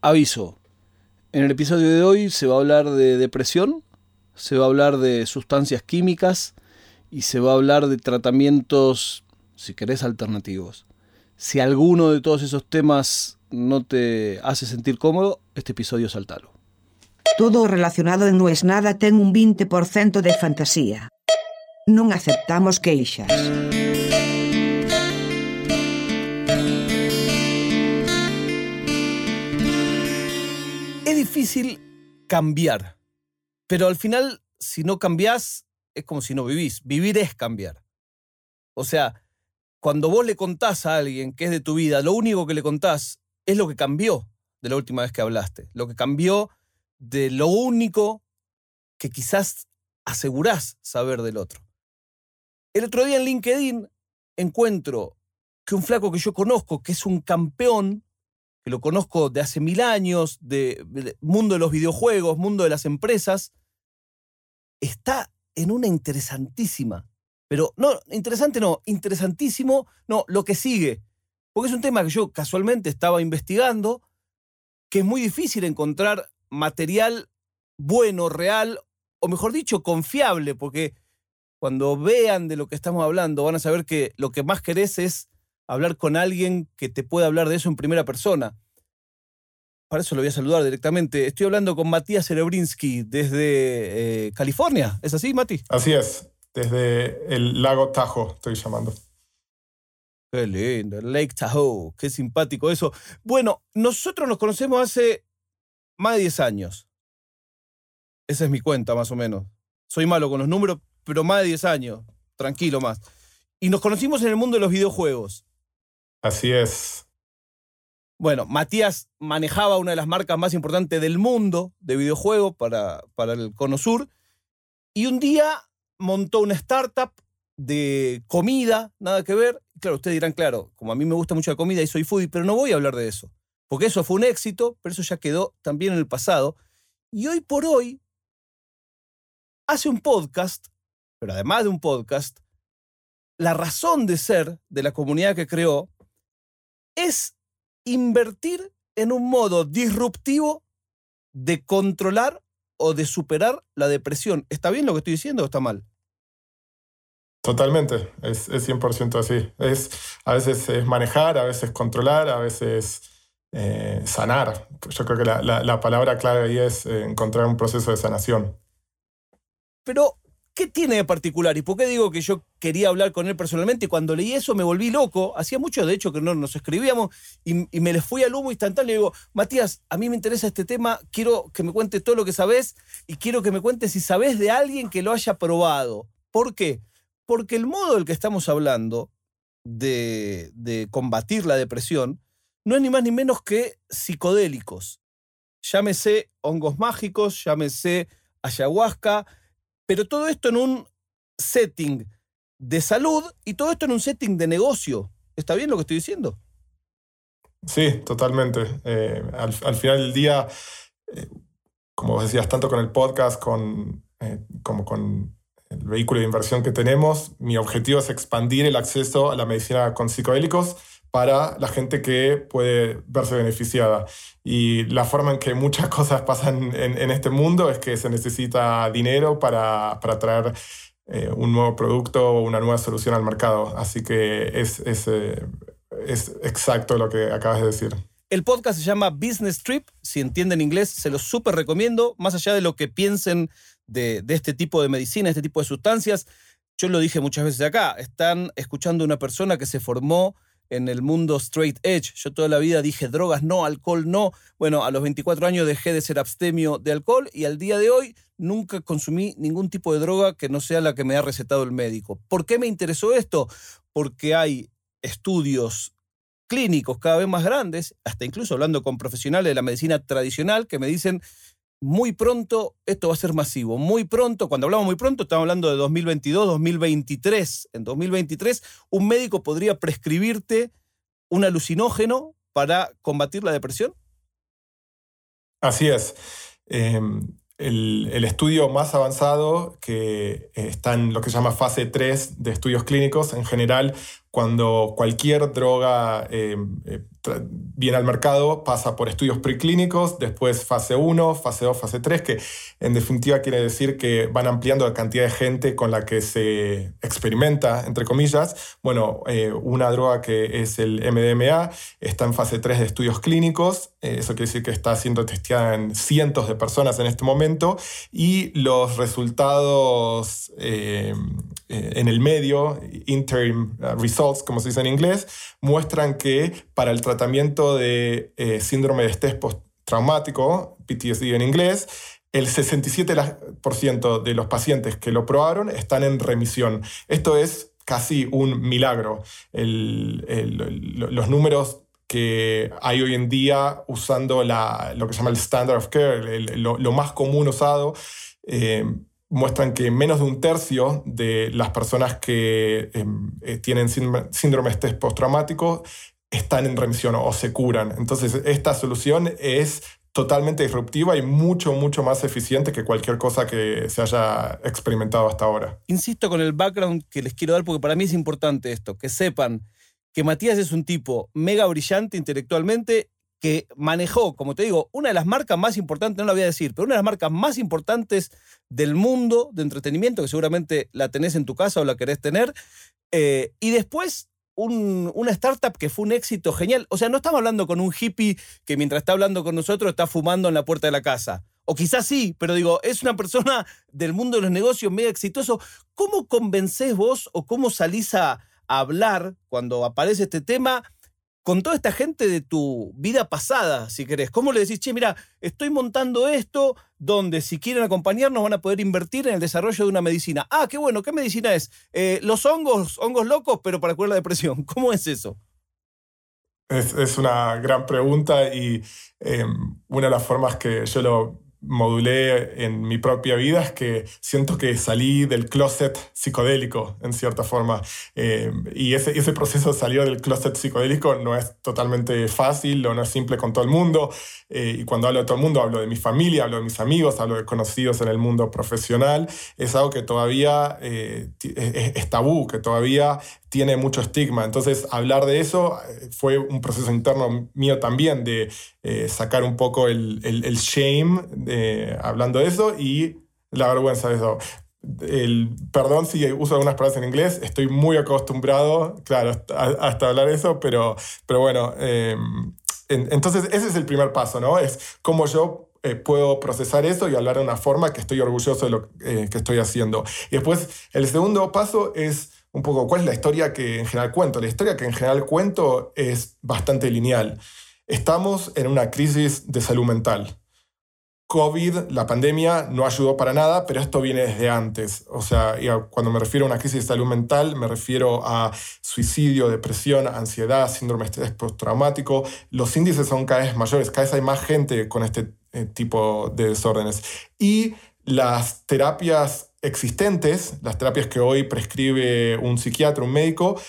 Aviso. En el episodio de hoy se va a hablar de depresión, se va a hablar de sustancias químicas y se va a hablar de tratamientos, si querés, alternativos. Si alguno de todos esos temas no te hace sentir cómodo, este episodio saltalo. Todo relacionado en No es nada ten un 20% de fantasía. Non aceptamos queixas. Difícil cambiar, pero al final, si no cambiás, es como si no vivís. Vivir es cambiar. O sea, cuando vos le contás a alguien que es de tu vida, lo único que le contás es lo que cambió de la última vez que hablaste, lo que cambió de lo único que quizás asegurás saber del otro. El otro día en LinkedIn encuentro que un flaco que yo conozco, que es un campeón, que lo conozco de hace mil años, de, mundo de los videojuegos, mundo de las empresas, está en una interesantísima, pero no, interesante no, interesantísimo, no, lo que sigue, porque es un tema que yo casualmente estaba investigando, que es muy difícil encontrar material bueno, real, o mejor dicho, confiable, porque cuando vean de lo que estamos hablando van a saber que lo que más querés es hablar con alguien que te pueda hablar de eso en primera persona. Para eso lo voy a saludar directamente. Estoy hablando con Matías Serebrinsky desde eh, California. ¿Es así, Mati? Así es, desde el lago Tahoe estoy llamando. Qué lindo, Lake Tahoe, qué simpático eso. Bueno, nosotros nos conocemos hace más de 10 años. Esa es mi cuenta, más o menos. Soy malo con los números, pero más de 10 años. Tranquilo más. Y nos conocimos en el mundo de los videojuegos. Así es. Bueno, Matías manejaba una de las marcas más importantes del mundo de videojuegos para, para el Cono Sur. Y un día montó una startup de comida, nada que ver. Claro, ustedes dirán, claro, como a mí me gusta mucho la comida y soy foodie, pero no voy a hablar de eso. Porque eso fue un éxito, pero eso ya quedó también en el pasado. Y hoy por hoy hace un podcast, pero además de un podcast, la razón de ser de la comunidad que creó es invertir en un modo disruptivo de controlar o de superar la depresión. ¿Está bien lo que estoy diciendo o está mal? Totalmente, es, es 100% así. Es, a veces es manejar, a veces controlar, a veces eh, sanar. Yo creo que la, la, la, palabra clave ahí es eh, encontrar un proceso de sanación. Pero, ¿qué tiene de particular? ¿Y por qué digo que yo quería hablar con él personalmente? Y cuando leí eso me volví loco. Hacía mucho, de hecho, que no nos escribíamos y, me le fui al humo instantáneo. Le digo, Matías, a mí me interesa este tema, quiero que me cuentes todo lo que sabes y quiero que me cuentes si sabes de alguien que lo haya probado. ¿Por qué? Porque el modo del que estamos hablando de, de combatir la depresión no es ni más ni menos que psicodélicos. Llámese hongos mágicos, llámese ayahuasca, pero todo esto en un setting de salud y todo esto en un setting de negocio. ¿Está bien lo que estoy diciendo? Sí, totalmente. Eh, al, al, final del día, eh, como decías, tanto con el podcast con, eh, como con el vehículo de inversión que tenemos, mi objetivo es expandir el acceso a la medicina con psicodélicos para la gente que puede verse beneficiada. Y la forma en que muchas cosas pasan en, este mundo es que se necesita dinero para, para traer eh, un nuevo producto o una nueva solución al mercado. Así que es, es, eh, es exacto lo que acabas de decir. El podcast se llama Business Trip. Si entienden inglés, se los súper recomiendo. Más allá de lo que piensen de, de este tipo de medicina, este tipo de sustancias, yo lo dije muchas veces acá. Están escuchando a una persona que se formó en el mundo straight edge. Yo toda la vida dije drogas no, alcohol no. Bueno, a los 24 años dejé de ser abstemio de alcohol y al día de hoy nunca consumí ningún tipo de droga que no sea la que me ha recetado el médico. ¿Por qué me interesó esto? Porque hay estudios clínicos cada vez más grandes, hasta incluso hablando con profesionales de la medicina tradicional, que me dicen, muy pronto esto va a ser masivo. Muy pronto, cuando hablamos muy pronto, estamos hablando de 2022, 2023. En 2023, un médico podría prescribirte un alucinógeno para combatir la depresión. Así es. Eh, el, el, estudio más avanzado, que está en lo que se llama fase 3 de estudios clínicos, en general cuando cualquier droga eh, eh, viene al mercado, pasa por estudios preclínicos, después fase 1, fase 2, fase 3, que en definitiva quiere decir que van ampliando la cantidad de gente con la que se experimenta, entre comillas. Bueno, eh, una droga que es el MDMA está en fase 3 de estudios clínicos, eso quiere decir que está siendo testeada en cientos de personas en este momento, y los resultados en el medio, interim results, como se dice en inglés, muestran que para el tratamiento de eh, síndrome de estrés postraumático, PTSD en inglés, el 67% de los pacientes que lo probaron están en remisión. Esto es casi un milagro. los números que hay hoy en día usando lo que se llama el standard of care, lo, más común usado, eh, muestran que menos de un tercio de las personas que em, eh, tienen síndrome de estrés postraumático están en remisión o, se curan. Entonces, esta solución es totalmente disruptiva y mucho, mucho más eficiente que cualquier cosa que se haya experimentado hasta ahora. Insisto con el background que les quiero dar porque para mí es importante esto, que sepan que Matías es un tipo mega brillante intelectualmente que manejó, como te digo, una de las marcas más importantes, no la voy a decir, pero una de las marcas más importantes del mundo de entretenimiento, que seguramente la tenés en tu casa o la querés tener, eh, y después una startup que fue un éxito genial. O sea, no estamos hablando con un hippie que mientras está hablando con nosotros está fumando en la puerta de la casa. O quizás sí, pero digo, es una persona del mundo de los negocios mega exitoso. ¿Cómo convencés vos o cómo salís a hablar cuando aparece este tema? Con toda esta gente de tu vida pasada, si querés. ¿Cómo le decís, che, mira, estoy montando esto donde si quieren acompañarnos van a poder invertir en el desarrollo de una medicina? Ah, qué bueno, ¿qué medicina es? Eh, los hongos, hongos locos, pero para curar la depresión. ¿Cómo es eso? Es, una gran pregunta y em, una de las formas que yo lo modulé en mi propia vida es que siento que salí del closet psicodélico, en cierta forma. Eh, y ese, ese proceso de salir del closet psicodélico no es totalmente fácil o no es simple con todo el mundo. Eh, y cuando hablo de todo el mundo, hablo de mi familia, hablo de mis amigos, hablo de conocidos en el mundo profesional. Es algo que todavía eh, es, tabú, que todavía tiene mucho estigma. Entonces, hablar de eso fue un proceso interno mío también, de sacar un poco el, el, el shame hablando de eso y la vergüenza de eso. El, perdón si uso algunas palabras en inglés, estoy muy acostumbrado, claro, hasta hablar eso, pero, pero bueno, em, entonces ese es el primer paso, ¿no? Es cómo yo eh, puedo procesar eso y hablar de una forma que estoy orgulloso de lo eh, que estoy haciendo. Y después, el segundo paso es un poco cuál es la historia que en general cuento. La historia que en general cuento es bastante lineal. Estamos en una crisis de salud mental. COVID, la pandemia, no ayudó para nada, pero esto viene desde antes. O sea, cuando me refiero a una crisis de salud mental, me refiero a suicidio, depresión, ansiedad, síndrome de estrés postraumático. Los índices son cada vez mayores, cada vez hay más gente con este eh, tipo de desórdenes. Y las terapias existentes, las terapias que hoy prescribe un psiquiatra, un médico,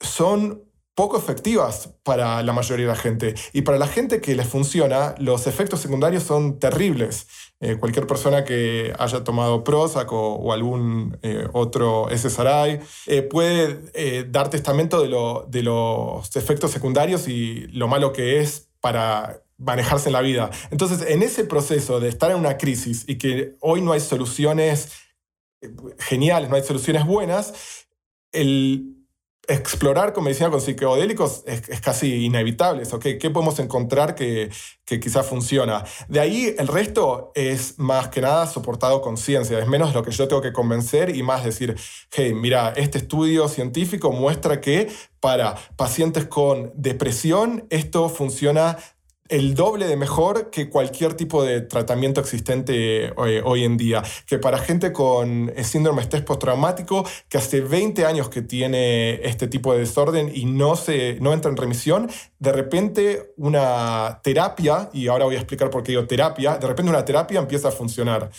son poco efectivas para la mayoría de la gente. Y para la gente que les funciona, los efectos secundarios son terribles. Eh, cualquier persona que haya tomado Prozac o, algún eh, otro SSRI eh, puede dar testamento de, de los efectos secundarios y lo malo que es para manejarse en la vida. Entonces, en ese proceso de estar en una crisis y que hoy no hay soluciones geniales, no hay soluciones buenas, el, explorar con medicina con psicodélicos es, casi inevitable. ¿okay? ¿Qué podemos encontrar que, que quizás funciona? De ahí el resto es más que nada soportado con ciencia, es menos lo que yo tengo que convencer y más decir, hey, mira, este estudio científico muestra que para pacientes con depresión esto funciona el doble de mejor que cualquier tipo de tratamiento existente eh, hoy, en día. Que para gente con eh, síndrome de estrés postraumático, que hace 20 años que tiene este tipo de desorden y no, se, no entra en remisión, de repente una terapia, y ahora voy a explicar por qué digo terapia, de repente una terapia empieza a funcionar.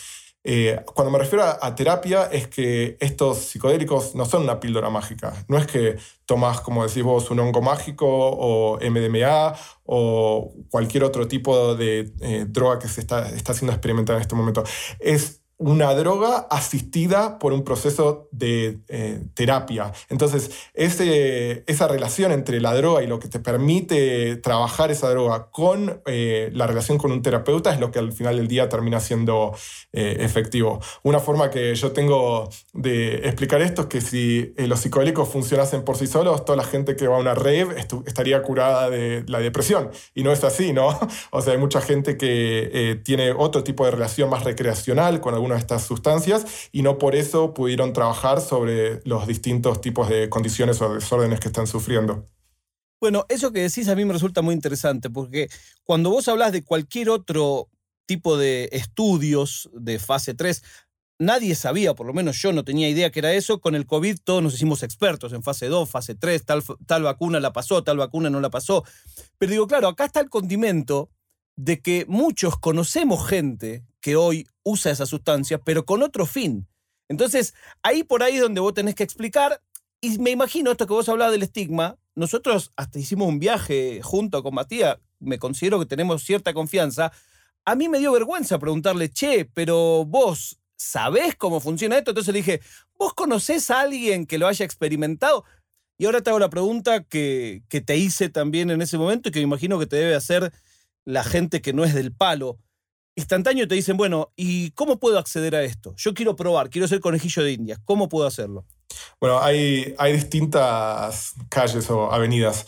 Eh, cuando me refiero a, terapia es que estos psicodélicos no son una píldora mágica. No es que tomas, como decís vos, un hongo mágico o MDMA o cualquier otro tipo de eh, droga que se está, está siendo experimentada en este momento. Es una droga asistida por un proceso de eh, terapia. Entonces, ese, esa relación entre la droga y lo que te permite trabajar esa droga con eh, la relación con un terapeuta es lo que al final del día termina siendo eh, efectivo. Una forma que yo tengo de explicar esto es que si los psicodélicos funcionasen por sí solos, toda la gente que va a una rave estaría curada de la depresión. Y no es así, ¿no? O sea, hay mucha gente que tiene otro tipo de relación más recreacional con algunos estas sustancias y no por eso pudieron trabajar sobre los distintos tipos de condiciones o desórdenes que están sufriendo. Bueno, eso que decís a mí me resulta muy interesante porque cuando vos hablas de cualquier otro tipo de estudios de fase 3, nadie sabía, por lo menos yo no tenía idea que era eso. Con el COVID todos nos hicimos expertos en fase 2, fase 3, tal, tal vacuna la pasó, tal vacuna no la pasó. Pero digo, claro, acá está el condimento de que muchos conocemos gente que hoy usa esa sustancia, pero con otro fin. Entonces, ahí por ahí es donde vos tenés que explicar, y me imagino esto que vos hablabas del estigma, nosotros hasta hicimos un viaje junto con Matías, me considero que tenemos cierta confianza, a mí me dio vergüenza preguntarle, che, pero vos sabés cómo funciona esto, entonces le dije, ¿vos conocés a alguien que lo haya experimentado? Y ahora te hago la pregunta que, que te hice también en ese momento y que me imagino que te debe hacer la gente que no es del palo, instantáneo te dicen, bueno, ¿y cómo puedo acceder a esto? Yo quiero probar, quiero ser conejillo de indias, ¿cómo puedo hacerlo? Bueno, hay, hay distintas calles o avenidas.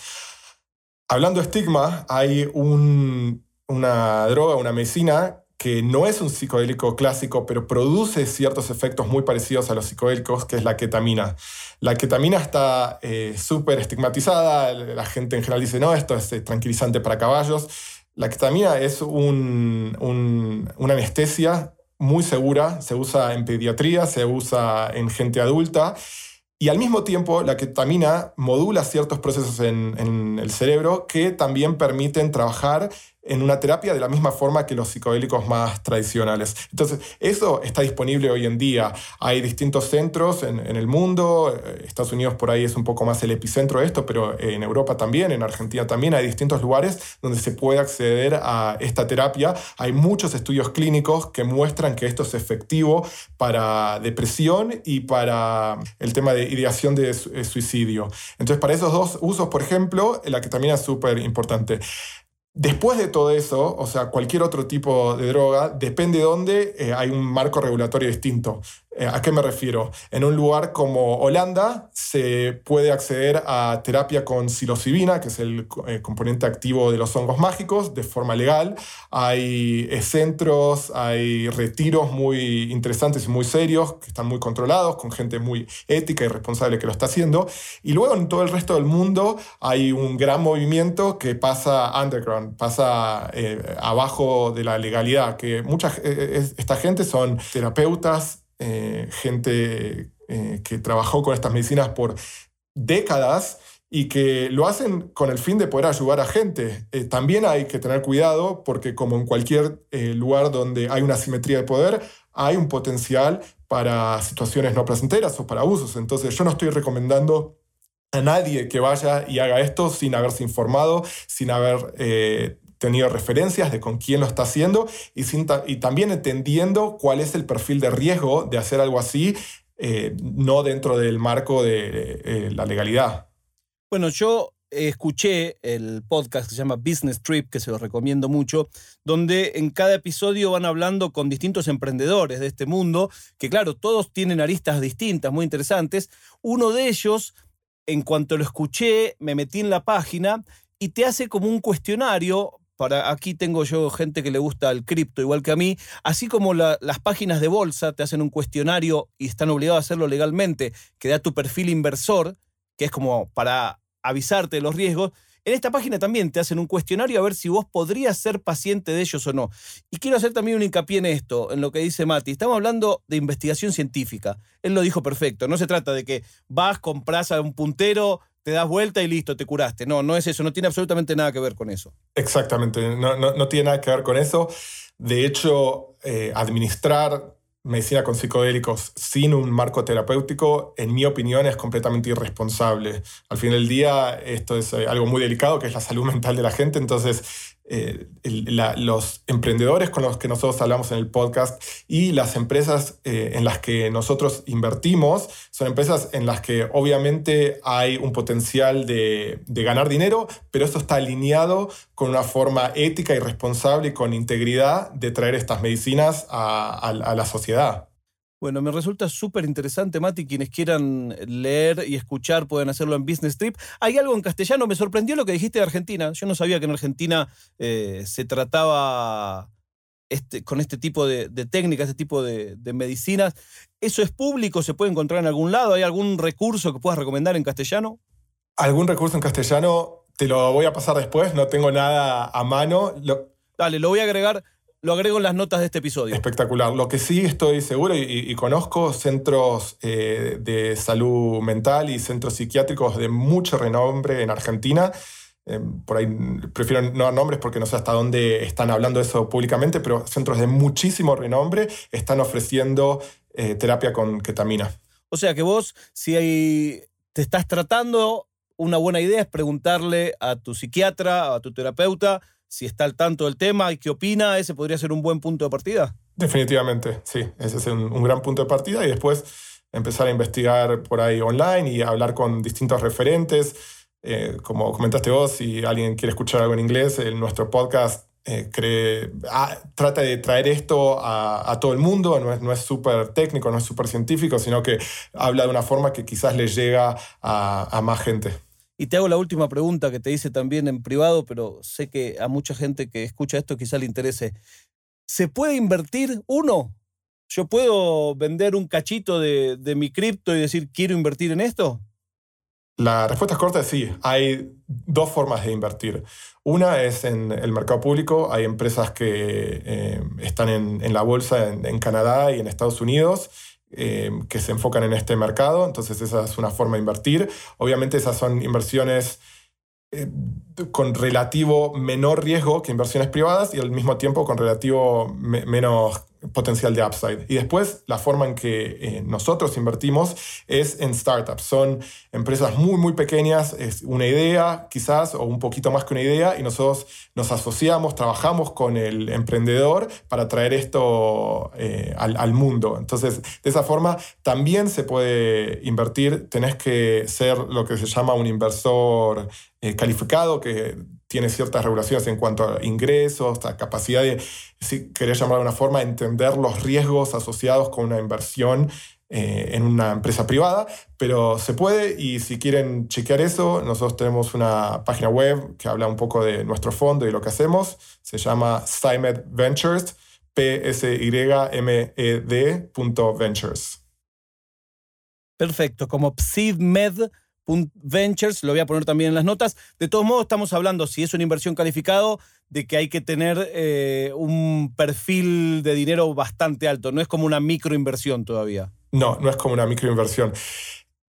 Hablando de estigma, hay una droga, una medicina que no es un psicodélico clásico, pero produce ciertos efectos muy parecidos a los psicodélicos, que es la ketamina. La ketamina está eh, súper estigmatizada, la gente en general dice, no, esto es eh, tranquilizante para caballos. La ketamina es una anestesia muy segura, se usa en pediatría, se usa en gente adulta y al mismo tiempo la ketamina modula ciertos procesos en, en el cerebro que también permiten trabajar en una terapia de la misma forma que los psicodélicos más tradicionales. Entonces, eso está disponible hoy en día. Hay distintos centros en, el mundo, eh, Estados Unidos por ahí es un poco más el epicentro de esto, pero en Europa también, en Argentina también, hay distintos lugares donde se puede acceder a esta terapia. Hay muchos estudios clínicos que muestran que esto es efectivo para depresión y para el tema de ideación de suicidio. Entonces, para esos dos usos, por ejemplo, la ketamina es súper importante. Después de todo eso, o sea, cualquier otro tipo de droga, depende de dónde eh, hay un marco regulatorio distinto. Eh, ¿A qué me refiero? En un lugar como Holanda se puede acceder a terapia con psilocibina, que es el eh, componente activo de los hongos mágicos, de forma legal. Hay eh, centros, hay retiros muy interesantes y muy serios, que están muy controlados, con gente muy ética y responsable que lo está haciendo. Y luego en todo el resto del mundo hay un gran movimiento que pasa underground, pasa abajo de la legalidad, que mucha, esta gente son terapeutas, eh, gente eh, que trabajó con estas medicinas por décadas y que lo hacen con el fin de poder ayudar a gente. Eh, también hay que tener cuidado porque como en cualquier lugar donde hay una simetría de poder, hay un potencial para situaciones no placenteras o para abusos. Entonces yo no estoy recomendando a nadie que vaya y haga esto sin haberse informado, sin haber tenido referencias de con quién lo está haciendo y, y también entendiendo cuál es el perfil de riesgo de hacer algo así, eh, no dentro del marco de eh, la legalidad. Bueno, yo escuché el podcast que se llama Business Trip, que se lo recomiendo mucho, donde en cada episodio van hablando con distintos emprendedores de este mundo, que claro, todos tienen aristas distintas, muy interesantes. Uno de ellos, en cuanto lo escuché, me metí en la página y te hace como un cuestionario para aquí tengo yo gente que le gusta el cripto igual que a mí, así como las páginas de bolsa te hacen un cuestionario y están obligados a hacerlo legalmente, que da tu perfil inversor, que es como para avisarte de los riesgos, en esta página también te hacen un cuestionario a ver si vos podrías ser paciente de ellos o no. Y quiero hacer también un hincapié en esto, en lo que dice Mati. Estamos hablando de investigación científica. Él lo dijo perfecto. No se trata de que vas, compras a un puntero, te das vuelta y listo, te curaste. No, no es eso, no tiene absolutamente nada que ver con eso. Exactamente, no, tiene nada que ver con eso. De hecho, eh, administrar medicina con psicodélicos sin un marco terapéutico, en mi opinión, es completamente irresponsable. Al fin del día, esto es eh, algo muy delicado, que es la salud mental de la gente, entonces eh, los emprendedores con los que nosotros hablamos en el podcast y las empresas eh, en las que nosotros invertimos son empresas en las que obviamente hay un potencial de, ganar dinero, pero esto está alineado con una forma ética y responsable y con integridad de traer estas medicinas a la sociedad. Bueno, me resulta súper interesante, Mati. Quienes quieran leer y escuchar pueden hacerlo en Business Trip. Hay algo en castellano, me sorprendió lo que dijiste de Argentina. Yo no sabía que en Argentina eh, se trataba este, con este tipo de, técnicas, este tipo de, medicinas. ¿Eso es público? ¿Se puede encontrar en algún lado? ¿Hay algún recurso que puedas recomendar en castellano? ¿Algún recurso en castellano? Te lo voy a pasar después, no tengo nada a mano. Dale, lo voy a agregar lo agrego en las notas de este episodio. Espectacular. Lo que sí estoy seguro y, conozco centros eh, de salud mental y centros psiquiátricos de mucho renombre en Argentina. Eh, por ahí prefiero no dar nombres porque no sé hasta dónde están hablando eso públicamente, pero centros de muchísimo renombre están ofreciendo eh, terapia con ketamina. O sea que vos, si te estás tratando, una buena idea es preguntarle a tu psiquiatra, a tu terapeuta, si está al tanto del tema y qué opina, ese podría ser un buen punto de partida. Definitivamente, sí, ese es un, gran punto de partida y después empezar a investigar por ahí online y hablar con distintos referentes. Eh, como comentaste vos, si alguien quiere escuchar algo en inglés, en nuestro podcast eh, ah, trata de traer esto a, todo el mundo, no es súper técnico, no es súper científico, sino que habla de una forma que quizás le llega a más gente. Y te hago la última pregunta que te hice también en privado, pero sé que a mucha gente que escucha esto quizá le interese. ¿Se puede invertir uno? ¿Yo puedo vender un cachito de, mi cripto y decir quiero invertir en esto? La respuesta es corta sí. Hay dos formas de invertir. Una es en el mercado público. Hay empresas que eh, están en, la bolsa en Canadá y en Estados Unidos eh, que se enfocan en este mercado, entonces esa es una forma de invertir. Obviamente esas son inversiones eh, con relativo menor riesgo que inversiones privadas y al mismo tiempo con relativo menos potencial de upside. Y después, la forma en que eh, nosotros invertimos es en startups. Son empresas muy, muy pequeñas, es una idea quizás, o un poquito más que una idea, y nosotros nos asociamos, trabajamos con el emprendedor para traer esto eh, al, mundo. Entonces, de esa forma, también se puede invertir. Tenés que ser lo que se llama un inversor eh, calificado, que tiene ciertas regulaciones en cuanto a ingresos, a capacidad de, si querés llamar de una forma, entender los riesgos asociados con una inversión eh, en una empresa privada, pero se puede y si quieren chequear eso, nosotros tenemos una página web que habla un poco de nuestro fondo y lo que hacemos, se llama Symed Ventures, p s y m e Ventures. Perfecto, como PSIDMED Ventures, lo voy a poner también en las notas. De todos modos, estamos hablando, si es una inversión calificado, de que hay que tener eh, un perfil de dinero bastante alto. No es como una microinversión todavía. No, no es como una microinversión.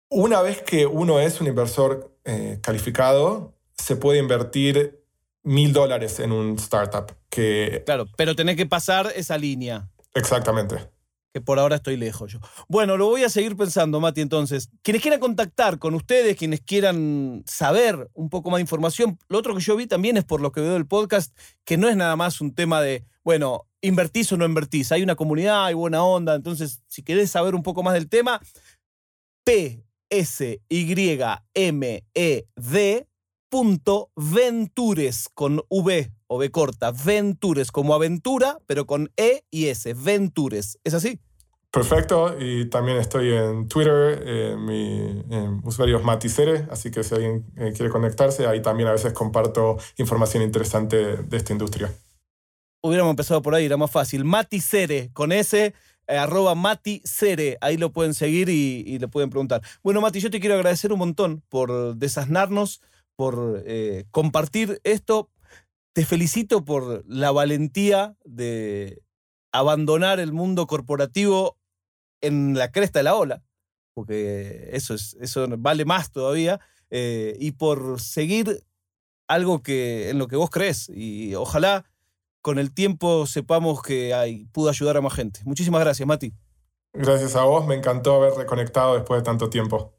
Una vez que uno es un inversor eh, calificado, se puede invertir mil dólares en un startup. Que... Claro, pero tenés que pasar esa línea. Exactamente por ahora estoy lejos yo. Bueno, lo voy a seguir pensando, Mati, entonces. Quienes quieran contactar con ustedes, quienes quieran saber un poco más de información, lo otro que yo vi también es por lo que veo del podcast, que no es nada más un tema de, bueno, invertís o no invertís. Hay una comunidad, hay buena onda, entonces, si querés saber un poco más del tema, P S Y M E D con V o B corta, Ventures como aventura, pero con E y S, Ventures. ¿Es así? Perfecto, y también estoy en Twitter, eh, mi usuario es Maticere, así que si alguien eh, quiere conectarse, ahí también a veces comparto información interesante de esta industria. Hubiéramos empezado por ahí, era más fácil. Maticere, con S, eh, arroba Maticere, ahí lo pueden seguir y, y, le pueden preguntar. Bueno, Mati, yo te quiero agradecer un montón por desasnarnos, por compartir esto. Te felicito por la valentía de abandonar el mundo corporativo en la cresta de la ola, porque eso, es, eso vale más todavía, eh, y por seguir algo que, en lo que vos crees. Y ojalá con el tiempo sepamos que hay, pudo ayudar a más gente. Muchísimas gracias, Mati. Gracias a vos, me encantó haber reconectado después de tanto tiempo.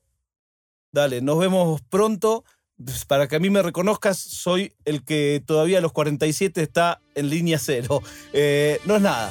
Dale, nos vemos pronto. Pues, para que a mí me reconozcas, soy el que todavía a los 47 está en línea cero. Eh, no es nada.